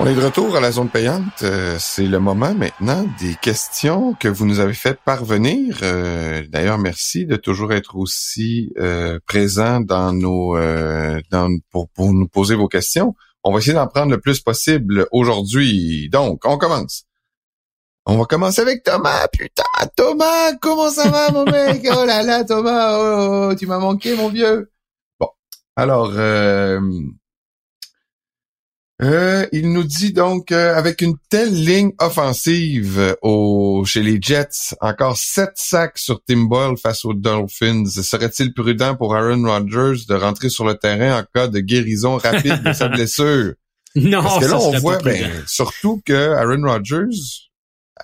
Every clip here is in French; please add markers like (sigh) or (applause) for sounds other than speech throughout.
On est de retour à la zone payante. Euh, c'est le moment maintenant des questions que vous nous avez fait parvenir. Euh, d'ailleurs, merci de toujours être aussi euh, présent dans nos dans, pour, pour nous poser vos questions. On va essayer d'en prendre le plus possible aujourd'hui. Donc, on commence. On va commencer avec Thomas. Putain, Thomas, comment ça va, mon mec? (laughs) Oh là là, Thomas, oh, oh tu m'as manqué, mon vieux. Alors, euh, il nous dit donc euh, avec une telle ligne offensive euh, au, chez les Jets, encore sept sacs sur Tim Boyle face aux Dolphins. Serait-il prudent pour Aaron Rodgers de rentrer sur le terrain en cas de guérison rapide de sa (laughs) blessure? Non, Parce que là, ça on voit ben, surtout que Aaron Rodgers,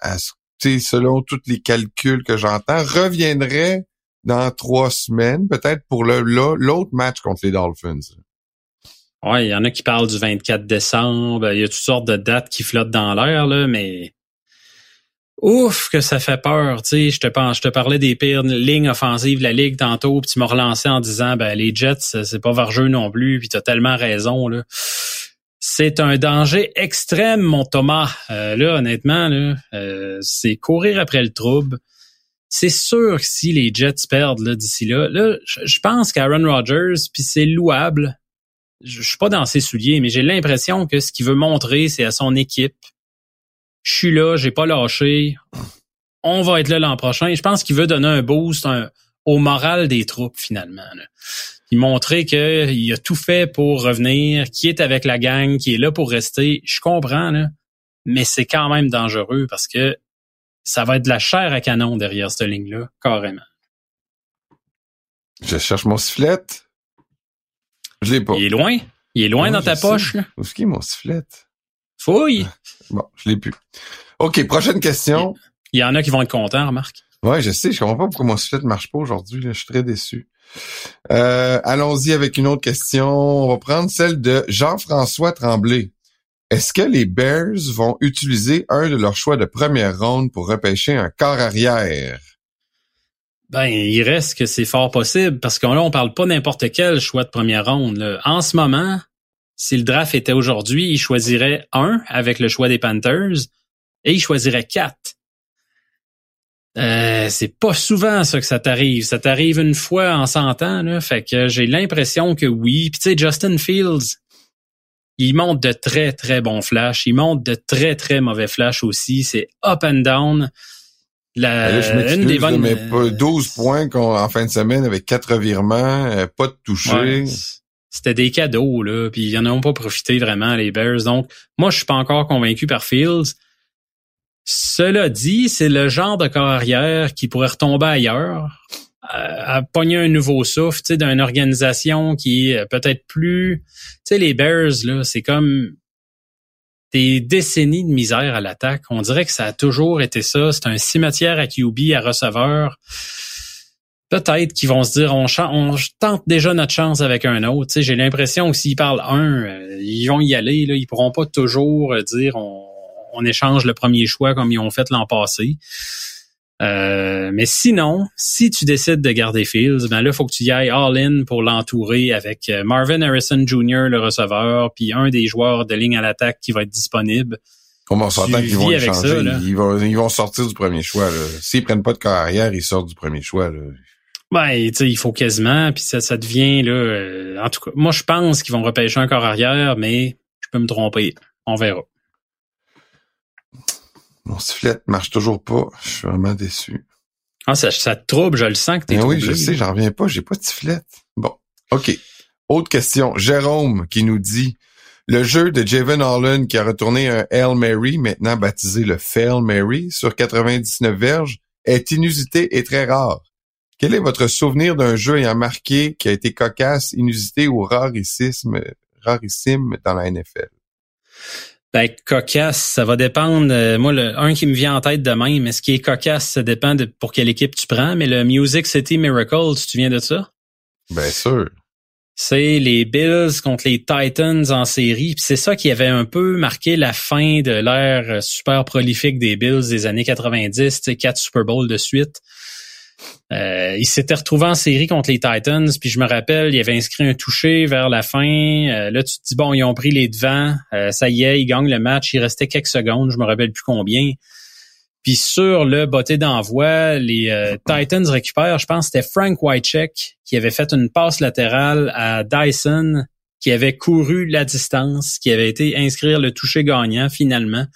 à selon tous les calculs que j'entends, reviendrait dans trois semaines, peut-être pour le l'autre match contre les Dolphins. Ouais, il y en a qui parlent du 24 décembre. Il y a toutes sortes de dates qui flottent dans l'air, là, mais ouf que ça fait peur. Je te pense, je te parlais des pires lignes offensives de la ligue tantôt, puis tu m'as relancé en disant, ben les Jets, c'est pas vargeux non plus, puis t'as tellement raison là. C'est un danger extrême, mon Thomas. Euh, là, honnêtement, euh, c'est courir après le trouble. C'est sûr que si les Jets perdent d'ici là, là, je pense qu'Aaron Rodgers, puis c'est louable je suis pas dans ses souliers, mais j'ai l'impression que ce qu'il veut montrer, c'est à son équipe. Je suis là, j'ai pas lâché. On va être là l'an prochain. Je pense qu'il veut donner un boost au moral des troupes, finalement. là. Puis montrer qu'il a tout fait pour revenir, qu'il est avec la gang, qu'il est là pour rester. Je comprends. Mais c'est quand même dangereux parce que ça va être de la chair à canon derrière cette ligne-là, carrément. Je cherche mon sifflet. Je l'ai pas. Il est loin. Il est loin dans ta sais. poche, là. Où est-ce qu'il est mon sifflet? Fouille. (laughs) Bon, je l'ai plus. OK, prochaine question. Il y en a qui vont être contents, remarque. Ouais, je sais, je comprends pas pourquoi mon sifflet ne marche pas aujourd'hui. là. Je suis très déçu. Euh, Allons-y avec une autre question. On va prendre celle de Jean-François Tremblay. Est-ce que les Bears vont utiliser un de leurs choix de première ronde pour repêcher un corps arrière? Ben, il reste que c'est fort possible parce que là, on parle pas n'importe quel choix de première ronde. là. En ce moment, si le draft était aujourd'hui, il choisirait un avec le choix des Panthers et il choisirait quatre. Euh, c'est pas souvent ça que ça t'arrive. Ça t'arrive une fois en 100 ans, là. Fait que j'ai l'impression que oui. Puis tu sais, Justin Fields, il monte de très, très bons flashs. Il monte de très, très mauvais flashs aussi. C'est up and down. La, Ben là, je une des bonnes, mais pas euh, 12 points qu'on- en fin de semaine avec quatre revirements, euh, pas de toucher. Ouais, c'était des cadeaux, là, puis ils en ont pas profité vraiment, les Bears. Donc, moi, je suis pas encore convaincu par Fields. Cela dit, c'est le genre de carrière qui pourrait retomber ailleurs, à, à pogner un nouveau souffle, tu sais, d'une organisation qui est peut-être plus... Tu sais, les Bears, là, c'est comme des décennies de misère à l'attaque. On dirait que ça a toujours été ça. C'est un cimetière à QB, à receveur peut-être qu'ils vont se dire on, on tente déjà notre chance avec un autre. Tu sais, J'ai l'impression que s'ils parlent un, euh, ils vont y aller. Là. Ils pourront pas toujours euh, dire on échange le premier choix comme ils ont fait l'an passé. Euh, mais sinon, si tu décides de garder Fields, ben là, faut que tu y ailles all-in pour l'entourer avec euh, Marvin Harrison Jr., le receveur, puis un des joueurs de ligne à l'attaque qui va être disponible. On Tu qu'ils vont vis le avec changer. ça, là. ils, vont, ils vont sortir du premier choix. S'ils prennent pas de corps arrière, ils sortent du premier choix. Là. Ben, tu sais, il faut quasiment, puis ça, ça devient là. euh, en tout cas, moi, je pense qu'ils vont repêcher un corps arrière, mais je peux me tromper. On verra. Mon sifflet marche toujours pas. Je suis vraiment déçu. Ah, ça, ça te trouble, je le sens que t'es Ben oui, je sais, j'en reviens pas. J'ai pas de sifflet. Bon. OK. Autre question. Jérôme qui nous dit le jeu de Javon Holland qui a retourné un Hail Mary, maintenant baptisé le Fail Mary, sur 99 verges, est inusité et très rare. Quel est votre souvenir d'un jeu ayant marqué qui a été cocasse, inusité ou rarissime, rarissime dans la NFL? Ben, cocasse, ça va dépendre. euh, moi, le un qui me vient en tête de même, mais ce qui est cocasse, ça dépend de pour quelle équipe tu prends. Mais le Music City Miracle, tu te souviens de ça? Bien sûr. C'est les Bills contre les Titans en série. Puis c'est ça qui avait un peu marqué la fin de l'ère super prolifique des Bills des années 90, tu sais, quatre Super Bowls de suite. Euh, il s'était retrouvé en série contre les Titans, puis je me rappelle, il avait inscrit un touché vers la fin. Euh, là, tu te dis, bon, ils ont pris les devants, euh, ça y est, ils gagnent le match, il restait quelques secondes, je me rappelle plus combien. Puis sur le botté d'envoi, les Titans récupèrent, je pense, c'était Frank Whitecheck qui avait fait une passe latérale à Dyson qui avait couru la distance, qui avait été inscrire le toucher gagnant finalement.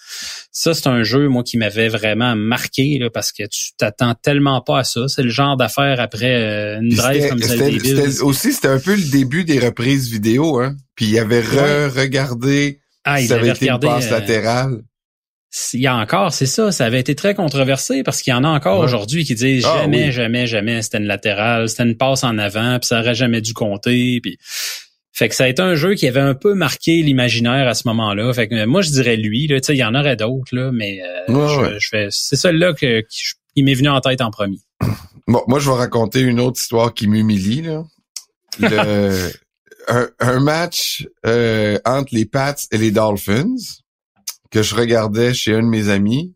Ça, c'est un jeu, moi, qui m'avait vraiment marqué là, parce que tu t'attends tellement pas à ça. C'est le genre d'affaire après euh, une drive comme des Aussi, c'était un peu le début des reprises vidéo. Hein? Puis il avait re-regardé ah, ça avait été une passe euh, latérale. Il y a encore, c'est ça, ça avait été très controversé parce qu'il y en a encore aujourd'hui qui disent ah jamais, jamais, jamais, c'était une latérale, c'était une passe en avant, puis ça aurait jamais dû compter. Puis fait que ça a été un jeu qui avait un peu marqué l'imaginaire à ce moment-là. Fait que euh, moi je dirais lui, là, il y en aurait d'autres là, mais euh, je, c'est celle-là que, qui, m'est venu en tête en premier. (coughs) Bon, moi je vais raconter une autre histoire qui m'humilie là. (laughs) un, match euh, entre les Pats et les Dolphins que je regardais chez un de mes amis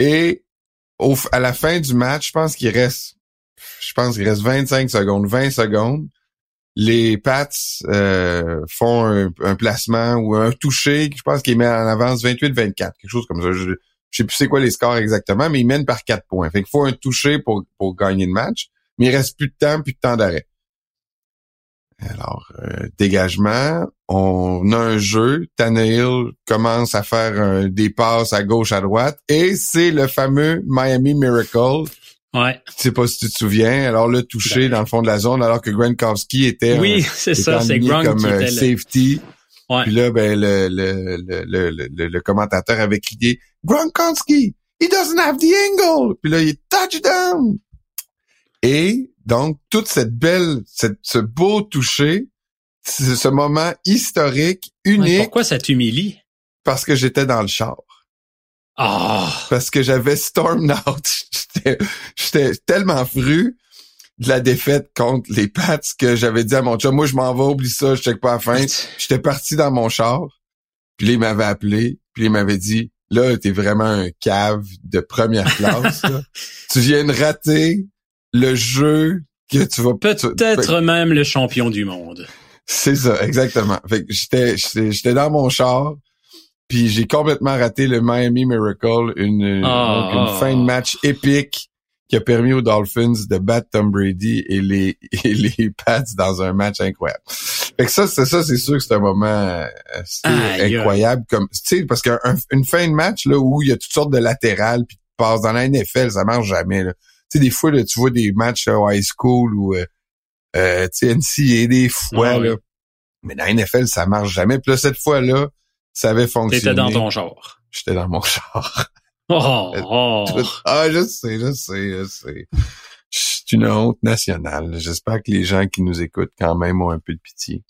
et au, à la fin du match, je pense qu'il reste je pense qu'il reste 25 secondes, 20 secondes les Pats euh, font un, placement ou un toucher, je pense qu'ils mettent en avance 28-24, quelque chose comme ça. Je, sais plus c'est quoi les scores exactement, mais ils mènent par quatre points. Fait qu'il faut un toucher pour, gagner le match, mais il reste plus de temps, plus de temps d'arrêt. Alors, euh, dégagement, on a un jeu, Tannehill commence à faire des passes à gauche, à droite, et c'est le fameux Miami Miracle Ouais. Je sais pas si tu te souviens. Alors le touché dans le fond de la zone, alors que Gronkowski était oui, c'est ça, c'est comme euh, safety. Ouais. Puis là, ben le le, le, le, le, commentateur avait crié Gronkowski, he doesn't have the angle. Puis là, il est touchdown. Et donc toute cette belle, cette, ce beau toucher, ce moment historique, unique. pourquoi ça t'humilie? Parce que j'étais dans le char. Ah. Parce que j'avais storm out. (laughs) J'étais tellement fru de la défaite contre les Pats que j'avais dit à mon chum, moi je m'en vais, oublie ça, je check pas la fin. J'étais parti dans mon char, puis il m'avait appelé, puis il m'avait dit, là, t'es vraiment un cave de première classe. (laughs) tu viens de rater le jeu que tu vas... Peut-être même le champion du monde. C'est ça, exactement. Fait que j'étais, j'étais dans mon char, puis j'ai complètement raté le Miami Miracle, une, ah. une fin de match épique qui a permis aux Dolphins de battre Tom Brady et les (laughs) et les Pats dans un match incroyable. Fait que ça, c'est ça, c'est sûr que c'est un moment euh, incroyable, comme tu sais, parce qu'une fin de match là où il y a toutes sortes de latérales puis tu passes dans la NFL, ça marche jamais. Tu sais, des fois là, tu vois des matchs au high school ou euh, euh, tu sais des fois ah là, mais dans la NFL ça marche jamais. Puis là cette fois là ça avait fonctionné. T'étais dans ton genre. J'étais dans mon genre. Oh, oh. (laughs) Ah, je sais, je sais, je sais. C'est une honte nationale. J'espère que les gens qui nous écoutent quand même ont un peu de pitié.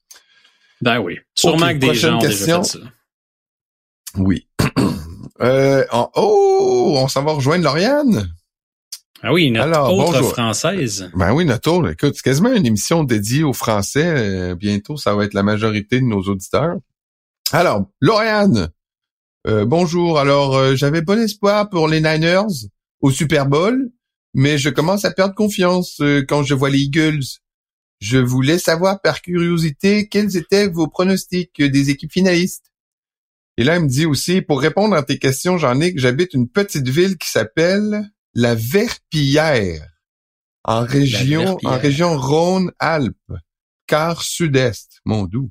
Ben oui. Sûrement que des gens ont déjà fait ça. Oui. (clears throat) euh, oh, on s'en va rejoindre Lauriane. Ah oui, notre autre française. Ben oui, notre autre. Écoute, c'est quasiment une émission dédiée aux Français. Euh, bientôt, ça va être la majorité de nos auditeurs. Alors, Lauriane, euh, bonjour. Alors, euh, j'avais bon espoir pour les Niners au Super Bowl, mais je commence à perdre confiance euh, quand je vois les Eagles. Je voulais savoir par curiosité quels étaient vos pronostics des équipes finalistes. Et là, il me dit aussi, pour répondre à tes questions, j'en ai que j'habite une petite ville qui s'appelle la Verpillière, en région, en région Rhône-Alpes, car sud-est, mon doux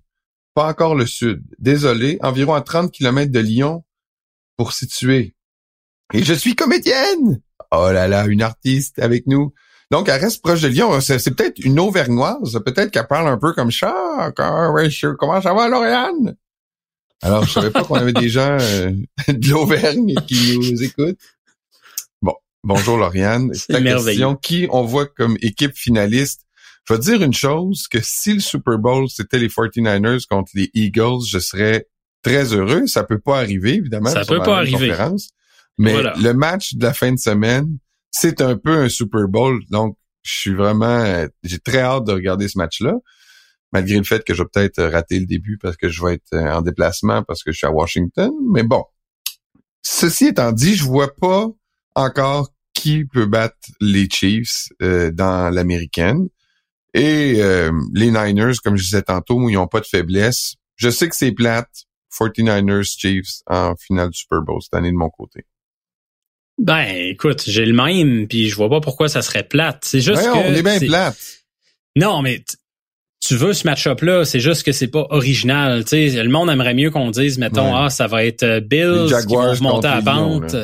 pas encore le sud. Désolé, environ à 30 km de Lyon pour situer. Et je suis comédienne! Oh là là, une artiste avec nous. Donc, elle reste proche de Lyon. C'est, peut-être une Auvergnoise. Peut-être qu'elle parle un peu comme ça. comment ça va, Lauriane? Alors, je savais pas qu'on avait des gens euh, de l'Auvergne qui nous écoutent. Bon, bonjour Lauriane. C'est ta question. Qui on voit comme équipe finaliste je vais dire une chose, que si le Super Bowl, c'était les 49ers contre les Eagles, je serais très heureux. Ça peut pas arriver, évidemment. Ça peut pas arriver. Mais le match de la fin de semaine, c'est un peu un Super Bowl. Donc, je suis vraiment, j'ai très hâte de regarder ce match-là. Malgré le fait que je vais peut-être rater le début parce que je vais être en déplacement parce que je suis à Washington. Mais bon. Ceci étant dit, je vois pas encore qui peut battre les Chiefs euh, dans l'américaine. Et euh, les Niners, comme je disais tantôt, ils n'ont pas de faiblesse. Je sais que c'est plate. 49ers Chiefs en finale du Super Bowl cette année de mon côté. Ben, écoute, j'ai le même, puis je vois pas pourquoi ça serait plate. C'est juste que... on est bien plate. Non, mais tu veux ce match-up-là, c'est juste que c'est pas original. sais, le monde aimerait mieux qu'on dise, mettons, ah, ça va être euh, Bills qui vont monter à pente.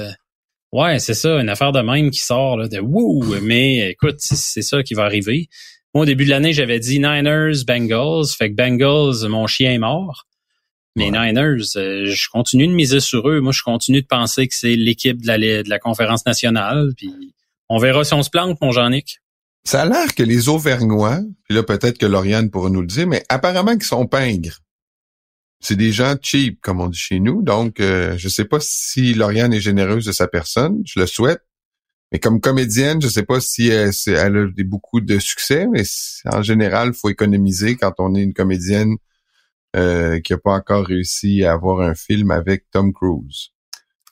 Ouais, c'est ça, une affaire de même qui sort là, de wouh, mais écoute, c'est ça qui va arriver. Moi, au début de l'année, j'avais dit Niners, Bengals, fait que Bengals, mon chien est mort. Mais Niners, euh, je continue de miser sur eux. Moi, je continue de penser que c'est l'équipe de la, de la conférence nationale. Puis on verra si on se plante, mon Jean-Nic. Ça a l'air que les Auvergnats, puis là peut-être que Lauriane pourra nous le dire, mais apparemment qu'ils sont pingres. C'est des gens cheap, comme on dit chez nous. Donc, euh, je sais pas si Lauriane est généreuse de sa personne. Je le souhaite. Mais comme comédienne, je sais pas si elle, elle a beaucoup de succès, mais en général, il faut économiser quand on est une comédienne euh, qui n'a pas encore réussi à avoir un film avec Tom Cruise.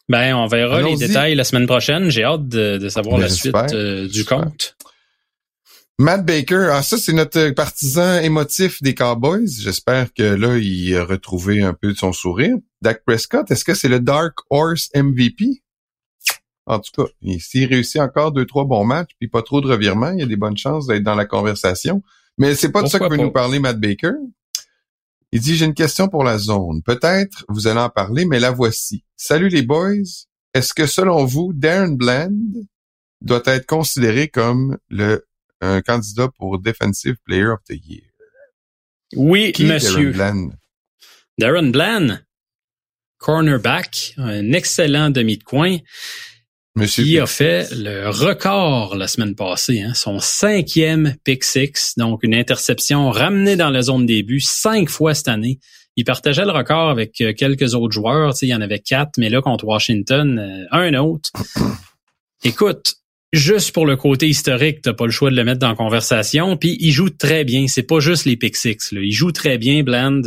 Ben, on verra les détails la semaine prochaine. J'ai hâte de, savoir ben, la suite euh, du compte. Matt Baker, ah ça c'est notre partisan émotif des Cowboys. J'espère que là il a retrouvé un peu de son sourire. Dak Prescott, est-ce que c'est le Dark Horse MVP? En tout cas, s'il réussit encore deux trois bons matchs puis pas trop de revirements, il y a des bonnes chances d'être dans la conversation. Mais c'est pas de ça que veut nous parler Matt Baker. Il dit, j'ai une question pour la zone. Peut-être vous allez en parler, mais la voici. Salut les boys. Est-ce que selon vous, Darren Bland doit être considéré comme le un candidat pour Defensive Player of the Year? Oui, monsieur. Darren Bland? Darren Bland, cornerback, un excellent demi de coin. Monsieur qui a fait le record la semaine passée, hein, son cinquième pick six, donc une interception ramenée dans la zone début cinq fois cette année. Il partageait le record avec euh, quelques autres joueurs, il y en avait quatre, mais là contre Washington, euh, un autre. (laughs) Écoute, juste pour le côté historique, t'as pas le choix de le mettre dans la conversation. Puis il joue très bien. C'est pas juste les pick six. Là. Il joue très bien, Bland.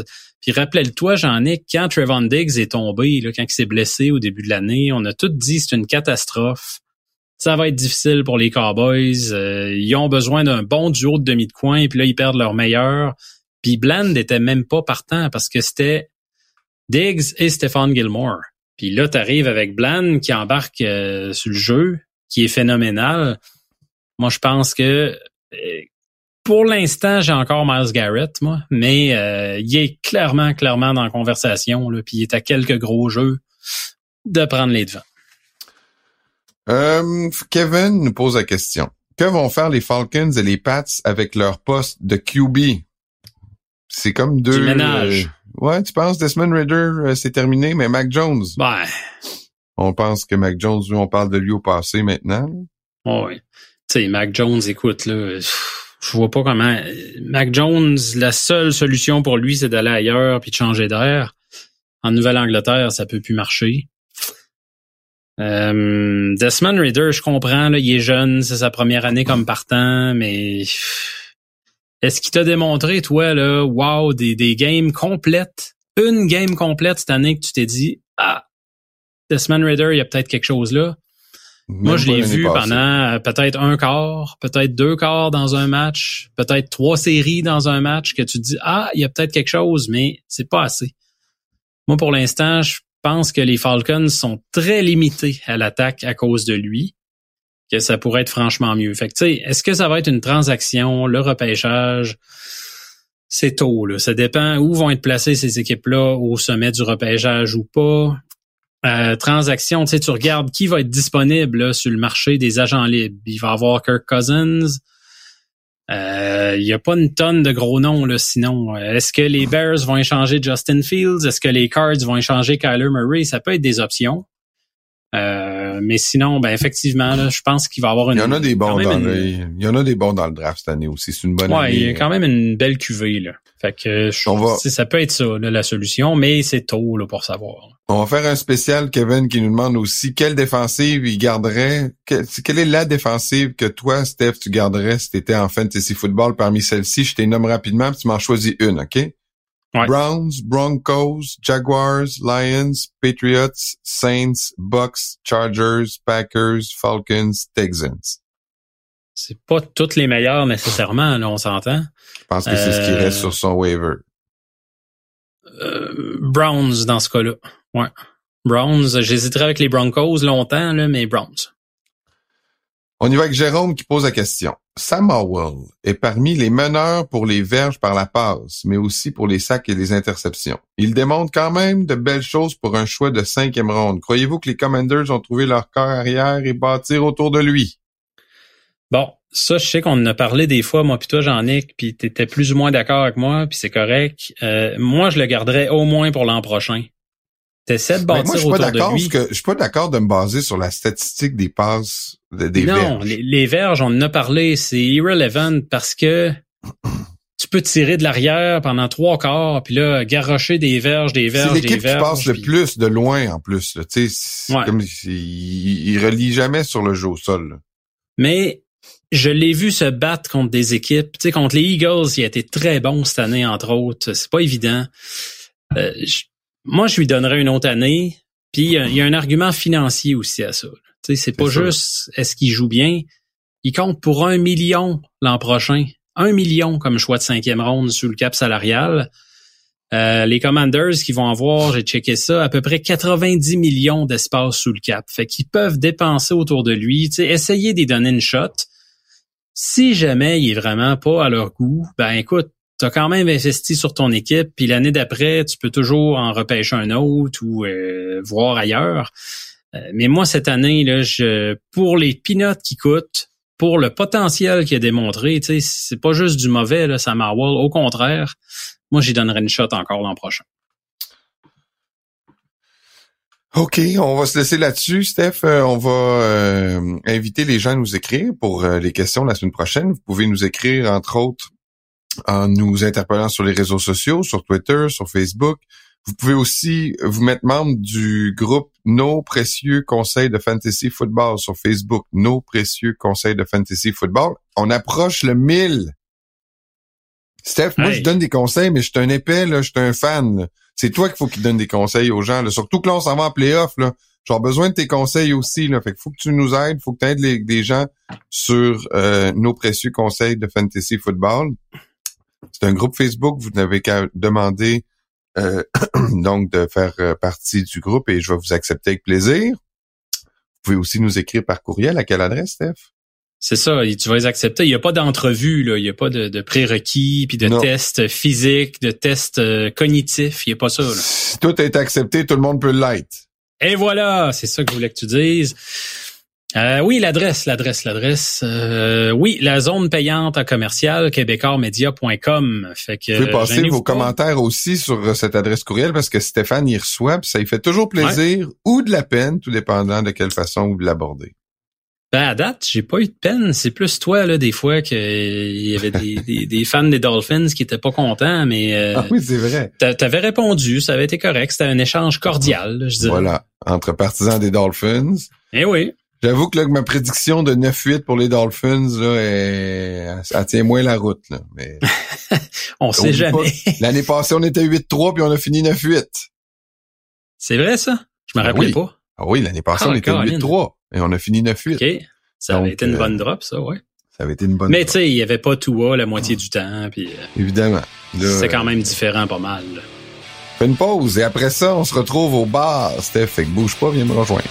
Puis rappelle-toi, Jean-Nic, quand Trevon Diggs est tombé, là, quand il s'est blessé au début de l'année, on a tout dit c'est une catastrophe. Ça va être difficile pour les Cowboys. Euh, ils ont besoin d'un bon duo de demi de coin, puis là, ils perdent leur meilleur. Puis Bland n'était même pas partant parce que c'était Diggs et Stephen Gilmore. Puis là, tu arrives avec Bland qui embarque euh, sur le jeu, qui est phénoménal. Moi, je pense que euh, pour l'instant, j'ai encore Miles Garrett, moi, mais euh, il est clairement, clairement dans la conversation, là, puis il est à quelques gros jeux de prendre les devants. Euh, Kevin nous pose la question. Que vont faire les Falcons et les Pats avec leur poste de QB? C'est comme deux... ménage. Euh, ouais, tu penses Desmond Ritter, c'est terminé, mais Mac Jones? Ben... On pense que Mac Jones, on parle de lui au passé maintenant. oui. Tu sais, Mac Jones, écoute, là je vois pas comment. Mac Jones, la seule solution pour lui, c'est d'aller ailleurs puis de changer d'air. En Nouvelle-Angleterre, ça peut plus marcher. Euh, Desmond Reader, je comprends, là, il est jeune, c'est sa première année comme partant, mais est-ce qu'il t'a démontré, toi, là, wow, des, des games complètes, une game complète cette année que tu t'es dit, ah, Desmond Reader, il y a peut-être quelque chose là? Moi, je l'ai vu pendant euh, peut-être un quart, peut-être deux quarts dans un match, peut-être trois séries dans un match que tu te dis ah, il y a peut-être quelque chose, mais c'est pas assez. Moi, pour l'instant, je pense que les Falcons sont très limités à l'attaque à cause de lui, que ça pourrait être franchement mieux. Fait que, tu sais, est-ce que ça va être une transaction, le repêchage? C'est tôt, là. Ça dépend où vont être placées ces équipes-là au sommet du repêchage ou pas. Euh, transaction, tu sais, tu regardes qui va être disponible sur le marché des agents libres. Il va y avoir Kirk Cousins. Euh, il n'y a pas une tonne de gros noms là, sinon. Est-ce que les Bears vont échanger Justin Fields? Est-ce que les Cards vont échanger Kyler Murray? Ça peut être des options. Euh, mais sinon, ben effectivement, là, je pense qu'il va y avoir une. Il y en a des bons dans le, il y en a des bons dans le draft cette année aussi. C'est une bonne ouais, il y a quand même une belle cuvée là. Fait que je, ça peut être ça la solution, mais c'est tôt là, pour savoir. On va faire un spécial, Kevin, qui nous demande aussi quelle défensive il garderait. quelle est la défensive que toi, Steph, tu garderais si tu étais en fantasy football parmi celles-ci? Je t'ai nomme rapidement, puis tu m'en choisis une, OK? Browns, Broncos, Jaguars, Lions, Patriots, Saints, Bucks, Chargers, Packers, Falcons, Texans. C'est pas toutes les meilleures nécessairement, là, on s'entend. Je pense que c'est ce qui Euh, reste sur son waiver. Euh, Browns dans ce cas-là. Ouais. Browns, j'hésiterais avec les Broncos longtemps, là, mais Browns. On y va avec Jérôme qui pose la question. Sam Howell est parmi les meneurs pour les verges par la passe, mais aussi pour les sacs et les interceptions. Il démontre quand même de belles choses pour un choix de cinquième ronde. Croyez-vous que les Commanders ont trouvé leur corps arrière et bâtir autour de lui? Bon, ça, je sais qu'on en a parlé des fois, moi puis toi, Jean-Nic, puis t'étais plus ou moins d'accord avec moi, puis c'est correct. Euh, moi, je le garderais au moins pour l'an prochain. T'essaies de Ben, bâtir moi, je suis pas autour de d'accord lui. parce que je suis pas d'accord de me baser sur la statistique des passes de- des non, verges. les, les verges, on en a parlé, c'est irrelevant parce que (clears throat) tu peux tirer de l'arrière pendant trois quarts, puis là, garrocher des verges, des C'est verges, des l'équipe qui verges. passe le plus de loin en plus. Là. Tu sais, C'est Ouais. comme il, il relie jamais sur le jeu au sol. là. Mais je l'ai vu se battre contre des équipes. Tu sais, contre les Eagles, il a été très bon cette année, entre autres. C'est pas évident. Euh, je- moi, je lui donnerais une autre année. Puis il y, a- il y a un argument financier aussi à ça. Tu sais, c'est pas sûr. juste est-ce qu'il joue bien. Il compte pour un million l'an prochain. Un million comme choix de cinquième ronde sous le cap salarial. Euh, les Commanders qui vont avoir, j'ai checké ça, à peu près 90 millions d'espace sous le cap. Fait qu'ils peuvent dépenser autour de lui, essayer d'y donner une shot. Si jamais il est vraiment pas à leur goût, ben écoute, tu as quand même investi sur ton équipe, puis l'année d'après, tu peux toujours en repêcher un autre ou euh, voir ailleurs. Euh, mais moi, cette année, là, je, pour les peanuts qui coûtent, pour le potentiel qu'il a démontré, c'est pas juste du mauvais, là, Sam. Au contraire, moi, j'y donnerais une shot encore l'an prochain. OK, on va se laisser là-dessus, Steph. Euh, on va inviter les gens à nous écrire pour les questions la semaine prochaine. Vous pouvez nous écrire, entre autres, en nous interpellant sur les réseaux sociaux, sur Twitter, sur Facebook. Vous pouvez aussi vous mettre membre du groupe Nos précieux conseils de fantasy football sur Facebook. Nos précieux conseils de fantasy football. On approche le 1000. Steph, moi, Hey. je donne des conseils, mais je suis un épais, là, je suis un fan. C'est toi qu'il faut qu'il donne des conseils aux gens. Là. Surtout que là, on s'en va en playoff. Là. J'ai besoin de tes conseils aussi. Là. Fait que faut que tu nous aides, faut que tu aides les, des gens sur euh, nos précieux conseils de fantasy football. C'est un groupe Facebook. Vous n'avez qu'à demander euh, (clears throat) donc de faire euh, partie du groupe et je vais vous accepter avec plaisir. Vous pouvez aussi nous écrire par courriel. À quelle adresse, Steph? C'est ça, tu vas les accepter. Il n'y a pas d'entrevue, là. Il n'y a pas de, de prérequis, puis de Non. tests physiques, de tests euh, cognitifs. Il n'y a pas ça, là. Si tout est accepté, tout le monde peut l'être. Et voilà, c'est ça que je voulais que tu dises. Euh, oui, l'adresse, l'adresse, l'adresse. Euh, oui, la zone payante à commercial québécoismedia.com. Fait que Vous pouvez passer vos pas. commentaires aussi sur euh, cette adresse courriel parce que Stéphane y reçoit, ça lui fait toujours plaisir ou de la peine, tout dépendant de quelle façon vous l'aborder. Ben, à date, j'ai pas eu de peine. C'est plus toi, là, des fois, qu'il y avait des, (laughs) des, des fans des Dolphins qui étaient pas contents, mais euh, Ah oui, c'est vrai. t'a- t'avais répondu, ça avait été correct. C'était un échange cordial, je dirais. Voilà, entre partisans des Dolphins. Eh oui. J'avoue que là, ma prédiction de 9-8 pour les Dolphins, là, est... elle tient moins la route. Là. Mais (laughs) On sait jamais. (laughs) l'année passée, on était 8-3 puis on a fini 9-8. C'est vrai, ça? Je me Ben rappelais oui. pas. Ah oui, l'année passée, Ah, on était Caroline. 8-3 et on a fini 9-8. OK. Ça avait été une euh, bonne drop, ça, ouais. Ça avait été une bonne Mais tu sais, il y avait pas tout la moitié du temps, puis euh, Évidemment. C'est quand euh, même différent pas mal. là. Fais une pause et après ça, on se retrouve au bar. Steph, fait que bouge pas, viens me rejoindre.